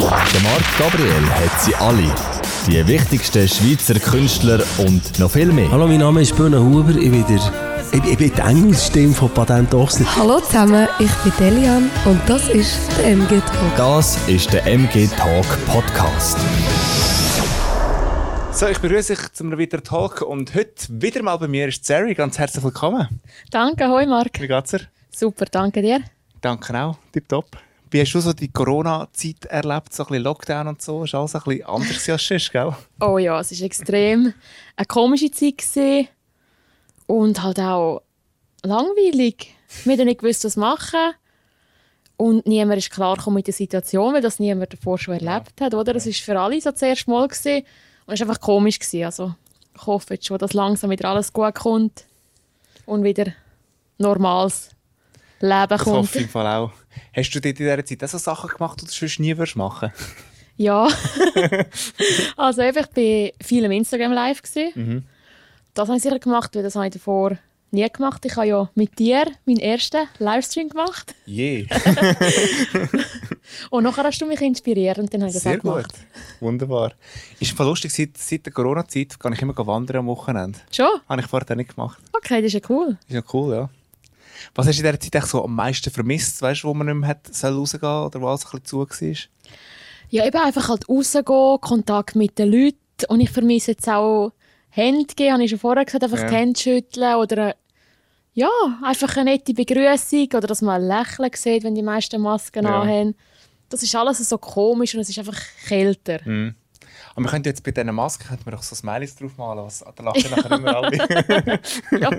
Der Marc Gabriel hat sie alle. Die wichtigsten Schweizer Künstler und noch viel mehr. Hallo, mein Name ist Böhne Huber. Ich bin, der, ich, ich bin die Engelsstimme von Patent Ochsner. Hallo zusammen, ich bin Delian und das ist der MG Talk. Das ist der MG Talk Podcast. So, ich begrüße dich zu einem weiteren Talk und heute wieder mal bei mir ist Zeri. Ganz herzlich willkommen. Danke, hoi Marc. Wie geht's dir? Super, danke dir. Danke auch, tipptopp. Wie hast du so die Corona-Zeit erlebt, so ein bisschen Lockdown und so? Ist alles ein bisschen anders als sonst, gell? Oh ja, es war extrem eine komische Zeit gewesen. und halt auch langweilig. Wir haben nicht gewusst, was machen. Und niemand ist klar mit der Situation, weil das niemand davor schon erlebt hat. Oder? Das war für alle so das erste Mal. Gewesen. Und es war einfach komisch. Gewesen. Also, ich hoffe jetzt schon, dass langsam wieder alles gut kommt und wieder normales Leben Das kommt. hoffe ich im Fall auch. Hast du dir in dieser Zeit auch so Sachen gemacht, die du sonst nie würdest machen Ja. also eben, ich war viel im Instagram live. Mhm. Das habe ich sicher gemacht, weil das habe ich davor nie gemacht. Ich habe ja mit dir meinen ersten Livestream gemacht. Je, Und nachher hast du mich inspiriert und dann habe ich das sehr auch gemacht. gut. Wunderbar. Ist Fall lustig, seit, seit der Corona-Zeit kann ich immer wandern am Wochenende. Schon? Habe ich vorher nicht gemacht. Okay, das ist ja cool. Ist ja cool, ja. Was hast du in dieser Zeit eigentlich so am meisten vermisst, weißt du, wo man nicht mehr hat, soll rausgehen oder wo alles ein bisschen zu war? Ja, eben einfach halt rausgehen, Kontakt mit den Leuten. Und ich vermisse jetzt auch Hände geben, habe ich schon vorher gesagt, einfach Ja. die Hände schütteln oder äh, ja, einfach eine nette Begrüßung oder dass man ein Lächeln sieht, wenn die meisten Masken Ja. anhaben. Das ist alles so komisch und es ist einfach kälter. Mhm. Aber wir könnten jetzt bei diesen Masken könnten wir doch so Smileys draufmalen, was da lachen nachher immer alle. Ja,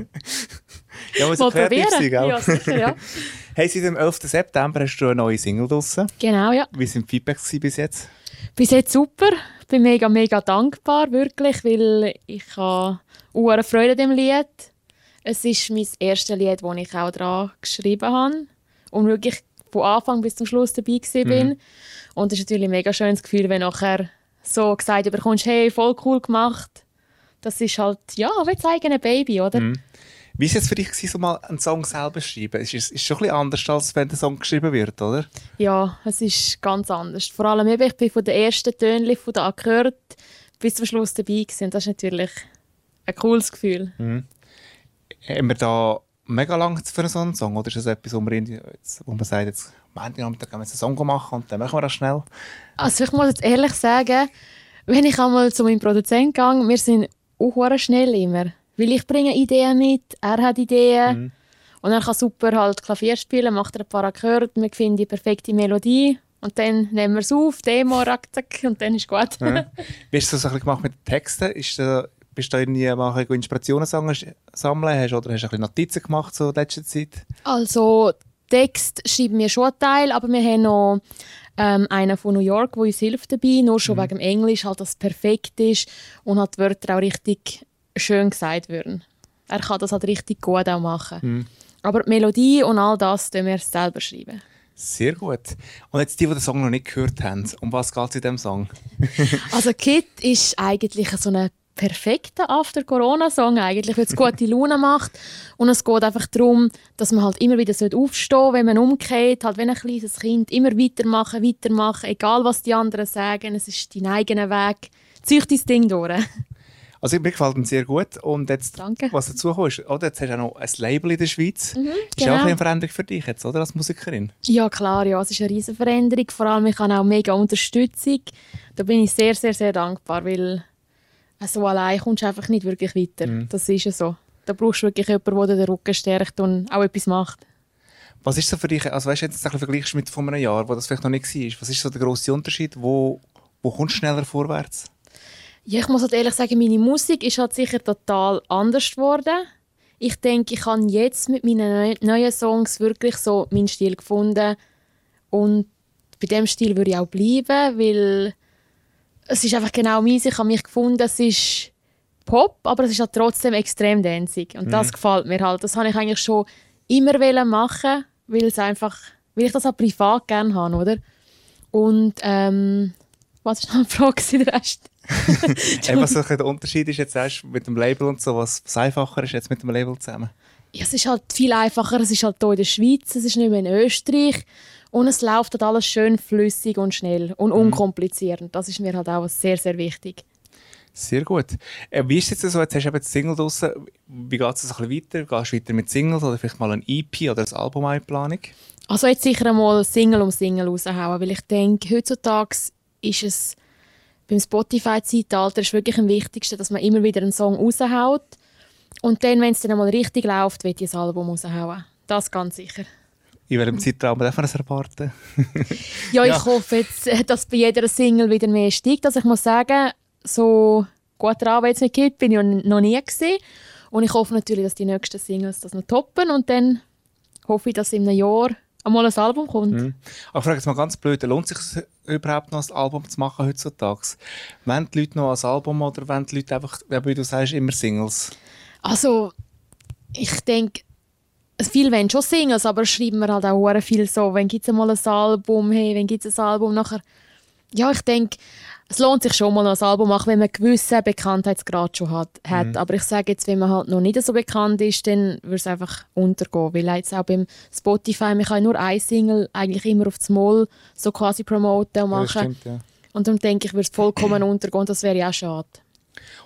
ja, muss mal kreativ probieren. sein, gell? Ja, sicher, ja. Hey, seit dem 11. September hast du eine neue Single draussen. Genau, ja. Wie sind die Feedbacks bis jetzt? Bis jetzt super. Ich bin mega, mega dankbar, wirklich, weil ich habe eine Freude an dem Lied. Es ist mein erstes Lied, das ich auch daran geschrieben habe und wirklich von Anfang bis zum Schluss dabei gewesen bin. Und es ist natürlich ein mega schönes Gefühl, wenn nachher so gesagt bekommst, hey, voll cool gemacht. Das ist halt, ja, wie das eigene Baby, oder? Wie war es jetzt für dich, gewesen, so mal einen Song selber zu schreiben? Es ist, ist schon ein bisschen anders, als wenn der Song geschrieben wird, oder? Ja, es ist ganz anders. Vor allem eben, ich bin von den ersten Tönen von der Akkord bis zum Schluss dabei gewesen. Das ist natürlich ein cooles Gefühl. Haben wir da mega lang für so einen Song? Oder ist das etwas, wo man, jetzt, wo man sagt, jetzt Montagabend gehen wir einen Song machen und dann machen wir das schnell? Also ich muss jetzt ehrlich sagen, wenn ich einmal zu meinem Produzenten gehe, wir sind auch schnell immer. Weil ich bringe Ideen mit, er hat Ideen. Und er kann super halt Klavier spielen, macht er ein paar Akkorde, wir finden die perfekte Melodie. Und dann nehmen wir es auf, Demo, rack, zack, und dann ist gut. Ja. Wie hast du das so gemacht mit den Texten? Ist da, bist du irgendwie mal Inspirationen sammeln, hast, oder hast du ein bisschen Notizen gemacht so in letzter Zeit? Also Text schreiben wir schon einen Teil, aber wir haben noch ähm, einen von New York, der uns hilft dabei, nur schon wegen dem Englisch, halt, dass es perfekt ist und halt die Wörter auch richtig schön gesagt werden. Er kann das halt richtig gut auch machen. Aber die Melodie und all das tun wir selber schreiben. Sehr gut. Und jetzt die, die den Song noch nicht gehört haben, um was geht es in diesem Song? Also Kit ist eigentlich so ein perfekter After-Corona-Song eigentlich, weil es gute Laune macht. Und es geht einfach darum, dass man halt immer wieder aufstehen sollte, wenn man umkehrt, halt wenn ein kleines Kind, immer weitermachen, weitermachen, egal was die anderen sagen, es ist dein eigener Weg. Zieh dein Ding durch. Also mir gefällt ihn sehr gut. Und jetzt, Danke. was dazu kommt, ist, oder, jetzt hast du auch noch ein Label in der Schweiz. ist ja auch genau. bisschen eine Veränderung für dich jetzt, oder, als Musikerin? Ja, klar, ja, es ist eine riesige Veränderung. Vor allem, ich habe auch mega Unterstützung. Da bin ich sehr, sehr, sehr dankbar, weil so allein kommst du einfach nicht wirklich weiter. Das ist ja so. Da brauchst du wirklich jemanden, der den Rücken stärkt und auch etwas macht. Was ist so für dich, also weißt du, jetzt ein vergleichst mit vor einem Jahr, wo das vielleicht noch nicht war, was ist so der grosse Unterschied? Wo, wo kommst du schneller vorwärts? Ja, ich muss halt ehrlich sagen, meine Musik ist halt sicher total anders geworden. Ich denke, ich habe jetzt mit meinen neu- neuen Songs wirklich so meinen Stil gefunden. Und bei dem Stil würde ich auch bleiben, weil es ist einfach genau meins. Ich habe mich gefunden, es ist Pop, aber es ist halt trotzdem extrem dancig. Und das gefällt mir halt. Das habe ich eigentlich schon immer wollen machen, weil es einfach, weil ich das auch privat gerne habe, oder? Und ähm, was ist noch die Frage? Der Rest? Was so der Unterschied ist jetzt erst mit dem Label und so, was, was einfacher ist jetzt mit dem Label zusammen? Ja, es ist halt viel einfacher. Es ist halt hier in der Schweiz, es ist nicht mehr in Österreich. Und es läuft halt alles schön flüssig und schnell und unkompliziert. Und das ist mir halt auch sehr, sehr wichtig. Sehr gut. Äh, wie ist es jetzt so? Jetzt hast du eben die Single draussen. Wie geht es ein bisschen weiter? Gehst du weiter mit Singles oder vielleicht mal ein EP oder ein Album in Planung? Also jetzt sicher einmal Single um Single raushauen, weil ich denke, heutzutage ist es beim Spotify-Zeitalter ist wirklich am wichtigsten, dass man immer wieder einen Song raushaut und dann, wenn es dann einmal richtig läuft, wird ich ein Album raushauen. Das ganz sicher. In welchem Zeitraum darf man das erwarten? Ja, ich Ja. hoffe jetzt, äh, dass bei jeder Single wieder mehr steigt. Also ich muss sagen, so gut dran, es nicht gibt, bin ich noch nie gesehen. Und ich hoffe natürlich, dass die nächsten Singles das noch toppen und dann hoffe ich, dass in einem Jahr einmal ein Album kommt. Mhm. Aber ich frage jetzt mal ganz blöd, lohnt es sich überhaupt noch ein Album zu machen heutzutage? Wollen die Leute noch ein Album oder wollen die Leute einfach, wie du sagst, immer Singles? Also, ich denke, viele wollen schon Singles, aber schreiben wir halt auch hure viel so, wenn gibt es mal ein Album, hey, wenn gibt es ein Album, nachher, ja, ich denke, es lohnt sich schon mal ein Album machen, wenn man einen gewissen Bekanntheitsgrad schon hat. hat. Aber ich sage jetzt, wenn man halt noch nicht so bekannt ist, dann würde es einfach untergehen, weil jetzt auch beim Spotify, man kann nur eine Single eigentlich immer auf das Moll so quasi promoten und Ja, das machen. stimmt, ja. und darum denke ich, würde es vollkommen untergehen und das wäre ja auch schade.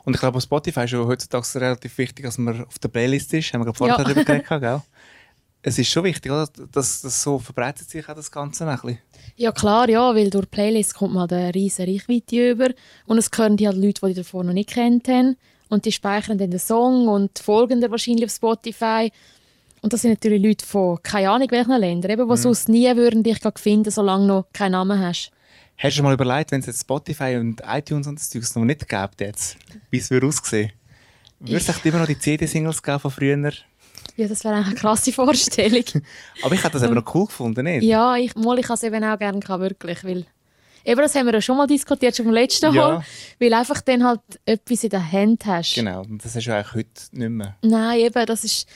Und ich glaube, auf Spotify ist ja heutzutage relativ wichtig, dass man auf der Playlist ist. Haben wir gerade vorher Ja. darüber geredet, gell? Es ist schon wichtig, oder? dass das so verbreitet sich auch das Ganze ein bisschen. Ja klar, ja, weil durch Playlists kommt man eine riesige Reichweite über und es hören die halt Leute, die die davor noch nicht kennt haben und die speichern dann den Song und folgen dir wahrscheinlich auf Spotify und das sind natürlich Leute von keine Ahnung welchen Ländern, eben, die sonst nie würden dich finden, solange du noch keinen Namen hast. Hast du schon mal überlegt, wenn es jetzt Spotify und iTunes und das Zeugs noch nicht jetzt, wie es würde aussehen? Würde es immer noch die CD-Singles geben von früher? Ja, das wäre eine krasse Vorstellung. Aber ich hätte das eben noch cool gefunden, nicht? ja, ich, mal, ich kann es eben auch gerne, gehabt, wirklich, weil eben, das haben wir ja schon mal diskutiert, schon beim letzten Ja. Mal, weil einfach dann halt etwas in der Hand hast. Genau, und das ist ja eigentlich heute nicht mehr. Nein, eben, das ist,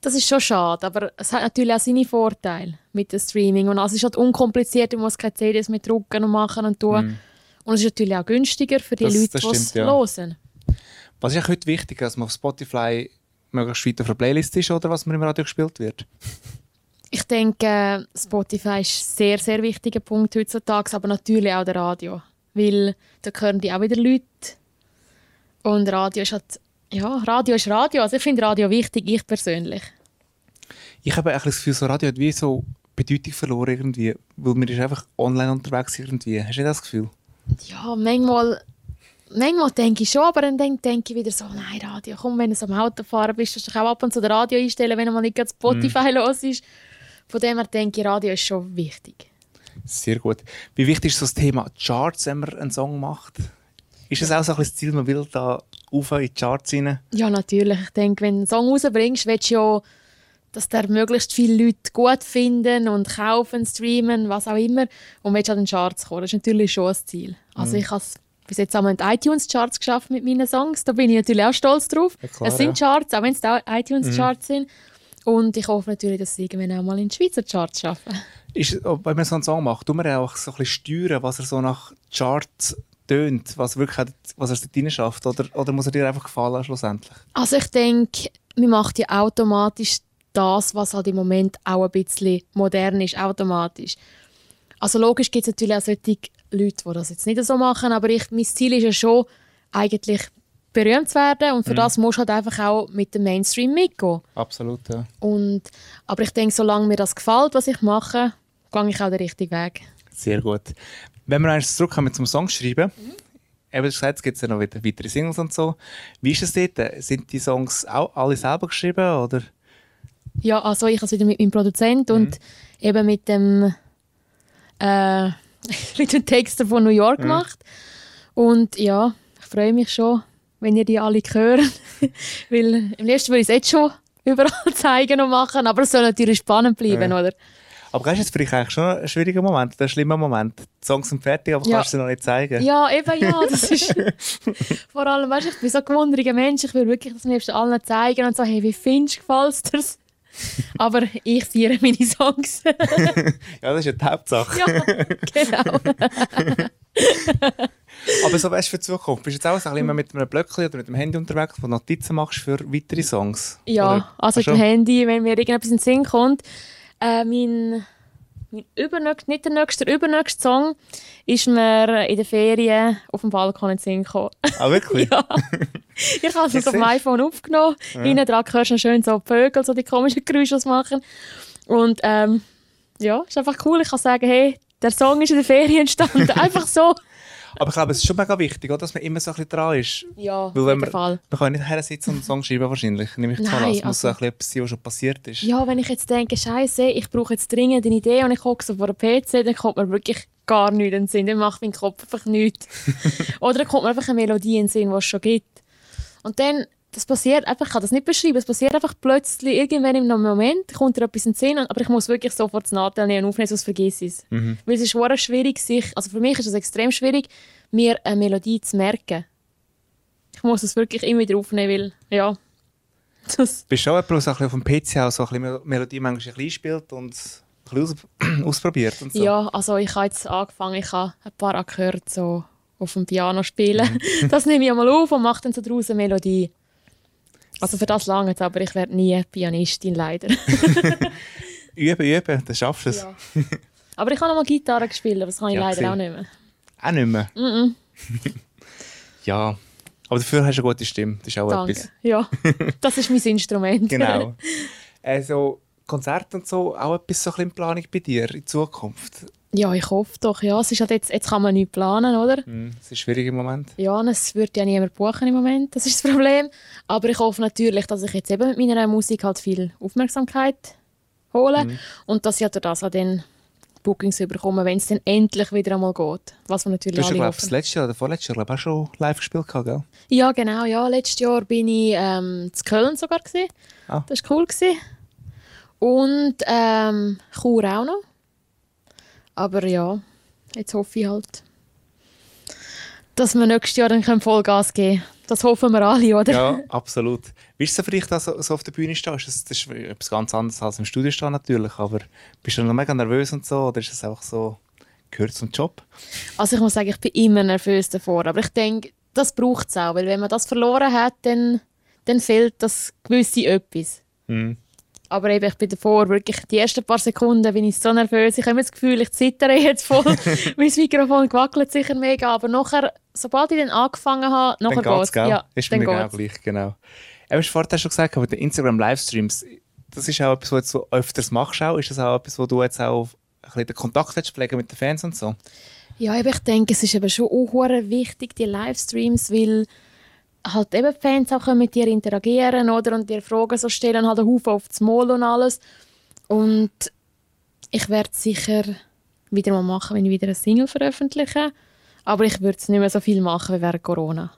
das ist schon schade. Aber es hat natürlich auch seine Vorteile mit dem Streaming. Und es ist halt unkompliziert, du musst keine CDs mehr drucken und machen und tun. Und es ist natürlich auch günstiger für die Das- Leute, die es ja. hören. Was ist eigentlich heute wichtig, dass man auf Spotify möglichst weit auf der Playlist ist oder was man im Radio gespielt wird? Ich denke, Spotify ist ein sehr, sehr wichtiger Punkt heutzutage, aber natürlich auch der Radio. Weil da hören die auch wieder Leute. Und Radio ist halt, ja, Radio ist Radio. Also ich finde Radio wichtig, ich persönlich. Ich habe eigentlich das Gefühl, so Radio hat wie so Bedeutung verloren irgendwie, weil man ist einfach online unterwegs irgendwie. Hast du das Gefühl? Ja, manchmal, manchmal denke ich schon, aber dann denke, ich wieder so, nein, Radio, komm, wenn du so am Autofahren bist, kannst du auch ab und zu das Radio einstellen, wenn du mal nicht gerade Spotify los ist. Von dem her denke ich, Radio ist schon wichtig. Sehr gut. Wie wichtig ist so das Thema Charts, wenn man einen Song macht? Ist es auch so ein das Ziel, man will da auf in die Charts rein? Ja, natürlich. Ich denke, wenn du einen Song rausbringst, willst du ja, dass der möglichst viele Leute gut finden und kaufen, streamen, was auch immer. Und willst an den Charts kommen. Das ist natürlich schon ein Ziel. Also ich habe es bis jetzt einmal in die iTunes-Charts geschafft mit meinen Songs. Da bin ich natürlich auch stolz drauf. Ja, klar, es sind ja. Charts, auch wenn es iTunes-Charts sind. Und ich hoffe natürlich, dass sie irgendwann auch mal in die Schweizer Charts schaffen. Ist, wenn man so einen Song macht, tut man ja auch so ein bisschen steuern, was er so nach Charts tönt, was wirklich hat- was er dort schafft? Oder, oder muss er dir einfach gefallen schlussendlich? Also ich denke, man macht ja automatisch das, was halt im Moment auch ein bisschen modern ist, automatisch. Also logisch gibt es natürlich auch solche Leute, die das jetzt nicht so machen, aber ich, mein Ziel ist ja schon, eigentlich berühmt zu werden und für das musst du halt einfach auch mit dem Mainstream mitgehen. Absolut, ja. Und, aber ich denke, solange mir das gefällt, was ich mache, gehe ich auch den richtigen Weg. Sehr gut. Wenn wir eins zurückkommen zum Songschreiben, eben gesagt, es gibt ja noch wieder weitere Singles und so. Wie ist es dort? Sind die Songs auch alle selber geschrieben? Oder? Ja, also ich habe es wieder mit meinem Produzent und eben mit dem, äh, mit dem Texter von New York gemacht. Und ja, ich freue mich schon, wenn ihr die alle hören. Weil im letzten würde ich es jetzt schon überall zeigen und machen, aber es soll natürlich spannend bleiben, Ja. oder? Aber ist jetzt vielleicht eigentlich schon ein schwieriger Moment, ein schlimmer Moment. Die Songs sind fertig, aber Ja. kannst du sie noch nicht zeigen. Ja, eben ja, das ist vor allem, weißt du, ich bin so ein gewunderiger Mensch, ich will wirklich das am liebsten allen zeigen und so, hey, wie findest du, gefällt dir's? Aber ich feiere meine Songs. Ja, das ist ja die Hauptsache. ja, genau. Aber so weißt du für die Zukunft. Bist du jetzt auch so ein bisschen immer mit einem Blöckchen oder mit dem Handy unterwegs, wo du Notizen machst für weitere Songs? Ja, Oder- also mit dem? Handy, wenn mir irgendetwas in den Sinn kommt. Äh, mein, mein übernächster, nicht der nächste, der übernächste Song ist mir in den Ferien auf dem Balkon in den Sinn gekommen. Ah, wirklich? ja. Ich habe es Ja, auf dem iPhone aufgenommen. Hinten dran hörst du schön so Vögel, so die komischen Geräusche machen. Und ähm, ja, ist einfach cool. Ich kann sagen, hey, der Song ist in den Ferien entstanden. einfach so. Aber ich glaube, es ist schon mega wichtig, oder, dass man immer so ein bisschen dran ist. Ja, Weil wenn jeden man, Fall. man kann nicht her sitzen und einen Song schreiben wahrscheinlich. Nehme ich jetzt mal Nein, an. Es muss so also- ein bisschen etwas sein, was schon passiert ist. Ja, wenn ich jetzt denke, Scheiße, ich brauche jetzt dringend eine Idee und ich hocke so vor einem PC, dann kommt mir wirklich gar nichts in den Sinn. Dann macht mein Kopf einfach nichts. Oder dann kommt mir einfach eine Melodie in den Sinn, die es schon gibt. Und dann, das passiert einfach, ich kann das nicht beschreiben, es passiert einfach plötzlich, irgendwann im Moment kommt dir etwas in den Sinn, aber ich muss wirklich sofort das Nadel nehmen und aufnehmen, sonst vergesse ich es. Mhm. Weil es ist schwierig, sich, also für mich ist es extrem schwierig, mir eine Melodie zu merken. Ich muss es wirklich immer wieder aufnehmen, weil, ja, das... Bist du auch jemand, der auf dem PC auch so ein bisschen Mel- Melodie manchmal ein bisschen spielt und ein bisschen aus ausprobiert und so? Ja, also ich habe jetzt angefangen, ich habe ein paar gehört, so auf dem Piano spielen. Das nehme ich einmal auf und mache dann so daraus eine Melodie. Also für das lange aber ich werde nie Pianistin, leider. Üben, üben, dann schaffst du es. Ja. Aber ich habe noch mal Gitarre gespielt, aber das kann ich Ja, leider gesehen. auch nicht mehr. Auch nicht mehr? Mhm. ja. Aber dafür hast du eine gute Stimme. Das ist auch Danke. etwas. Ja, das ist mein Instrument. Genau. also, Konzerte und so, auch etwas so ein bisschen in Planung bei dir in Zukunft? Ja, ich hoffe doch. Ja, es ist halt jetzt, jetzt kann man nicht planen, oder? Hm, Es ist schwierig im Moment. Ja, und es wird ja niemand buchen im Moment, das ist das Problem. Aber ich hoffe natürlich, dass ich jetzt eben mit meiner Musik halt viel Aufmerksamkeit hole Mhm. und dass ich halt durch das auch dann Bookings bekomme, wenn es dann endlich wieder einmal geht. Was wir natürlich Du hast glaube ich, das letzte Jahr oder vorletztes Jahr auch schon live gespielt, gell? Ja, genau. Ja, letztes Jahr bin ich ähm, in Köln sogar. Gewesen. Ah. Das war cool. Gewesen. Und ähm, Chur auch noch. Aber ja, jetzt hoffe ich halt, dass wir nächstes Jahr dann Vollgas geben können. Das hoffen wir alle, oder? Ja, absolut. Wie ist es so für dich, dass du so auf der Bühne stehst? Das, das ist etwas ganz anderes als im Studio stehen natürlich, aber bist du noch mega nervös und so oder ist es einfach so, gehört zum Job? Also ich muss sagen, ich bin immer nervös davor. Aber ich denke, das braucht es auch. Weil wenn man das verloren hat, dann, dann fehlt das gewisse etwas. Mhm. Aber eben, ich bin davor wirklich, die ersten paar Sekunden bin ich so nervös. Ich habe das Gefühl, ich zittere jetzt voll. mein Mikrofon gewackelt sicher mega. Aber nachher, sobald ich dann angefangen habe, nachher Dann geht's, gell? Ja, ist dann mir genau geht's. gleich, genau. Du hast vorhin schon gesagt, aber die Instagram-Livestreams, das ist auch etwas, was du öfters machst. Auch. Ist das auch etwas, wo du jetzt auch ein bisschen den Kontakt pflegen mit den Fans und so? Ja, ich denke, es ist eben schon auch wichtig, die Livestreams, weil halt eben Fans auch können mit dir interagieren oder und dir Fragen so stellen, halt einen Haufen auf das Maul und alles. Und ich werde es sicher wieder mal machen, wenn ich wieder eine Single veröffentliche. Aber ich würde es nicht mehr so viel machen wie während Corona.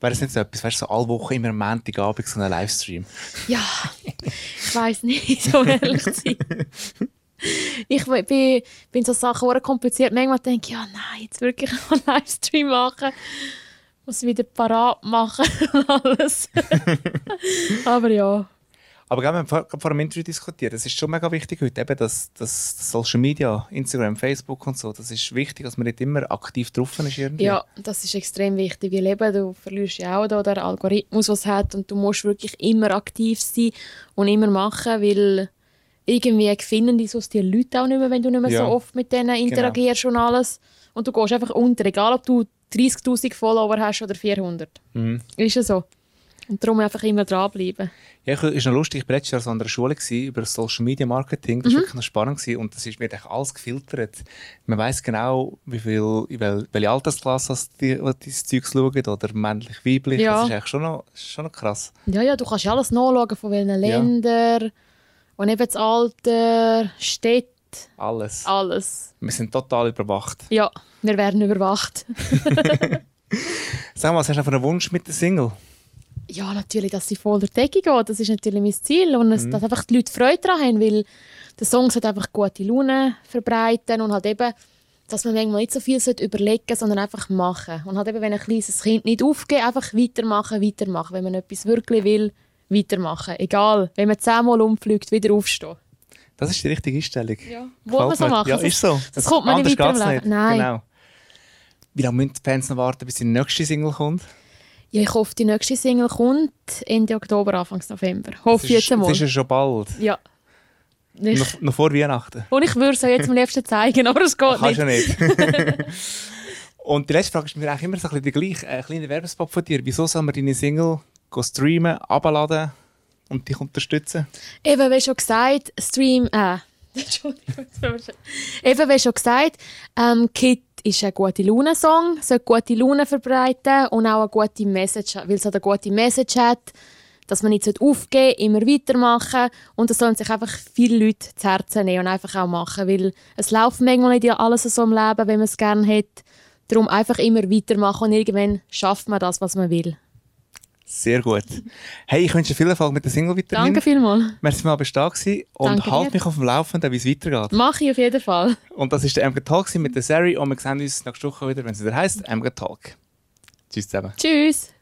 Wäre das nicht so etwas, weißt du, so alle Wochen immer am Montagabend so einen Livestream? Ja, ich weiß nicht, so ehrlich zu sein. Ich bin, bin so Sachen kompliziert. Manchmal denke ich, ja nein, jetzt wirklich einen Livestream machen. Muss wieder parat machen und alles. Aber ja. Aber wir haben vor, vor dem Interview diskutiert, es ist schon mega wichtig heute, eben, dass, dass Social Media, Instagram, Facebook und so, das ist wichtig, dass man nicht immer aktiv drauf ist irgendwie. Ja, das ist extrem wichtig. Weil eben, du verlierst ja auch da den Algorithmus, was es hat. Und du musst wirklich immer aktiv sein und immer machen, weil irgendwie finden die sonst die Leute auch nicht mehr, wenn du nicht mehr Ja. so oft mit denen interagierst und alles. Und du gehst einfach unter, egal ob du 30'000 Follower hast oder 400. Mhm. Ist ja so. Und darum einfach immer dranbleiben. Ja, ich, ist noch lustig, ich war letztes Jahr so an einer Schule gewesen, über Social Media Marketing. Mhm. Das war wirklich noch spannend gewesen, und das ist eigentlich alles gefiltert. Man weiß genau, wie viel, wel, welche Altersklasse die, die dieses Zeug schauen, oder männlich, weiblich. Ja. Das ist schon noch, schon noch krass. Ja, ja, du kannst ja alles nachschauen, von welchen Ländern. Und eben das Alter, Städte, Alles. alles. Wir sind total überwacht. Ja, wir werden überwacht. Sag mal, was hast du für einen Wunsch mit der Single? Ja, natürlich, dass sie voll der Decke geht. Das ist natürlich mein Ziel. Und es, dass einfach die Leute Freude daran haben, weil der Song sollte einfach gute Laune verbreiten und halt eben, dass man manchmal nicht so viel sollte überlegen sondern einfach machen. Und halt eben, wenn ein kleines Kind nicht aufgeht, einfach weitermachen, weitermachen. Wenn man etwas wirklich will, weitermachen. Egal, wenn man zehnmal umfliegt, wieder aufstehen. Das ist die richtige Einstellung. Ja. Wo man Gefällt so machen. Ja, Das- ist so. das kommt man nicht Anders weiter im Leben. Nein. Genau. Wie lange müssen die Fans noch warten, bis die nächste Single kommt? Ja, ich hoffe, die nächste Single kommt Ende Oktober, Anfang November. Hoffe Das ist, jetzt einmal. das ist ja schon bald. Ja. Ich, Noch, noch vor Weihnachten. und ich würde es jetzt am liebsten zeigen, aber es geht Kannst nicht. du nicht. Und die letzte Frage ist mir eigentlich immer so ein bisschen die gleiche. Ein kleiner Werbespot von dir. Wieso soll man deine Single streamen, abladen und dich unterstützen? Eben, wie schon gesagt, Stream. Äh, Entschuldigung, Eben, wie schon gesagt, ähm, Kit ist ein gute Laune-Song, soll gute Laune verbreiten und auch eine gute Message, weil es halt eine gute Message hat, dass man nicht aufgeben sollte, immer weitermachen und das sollen sich einfach viele Leute zu Herzen nehmen und einfach auch machen, weil es läuft manchmal nicht alles so im Leben, wenn man es gerne hat. Darum einfach immer weitermachen und irgendwann schafft man das, was man will. Sehr gut. Hey, ich wünsche dir viel Erfolg mit der Single weiterhin. Danke vielmals. Merci mal bist du da gewesen und Danke halt dir. mich auf dem Laufenden, wie es weitergeht. Mache ich auf jeden Fall. Und das ist der MG Talk mit der Sari und wir sehen uns nächste Woche wieder, wenn es wieder heisst MG Talk. Tschüss zusammen. Tschüss.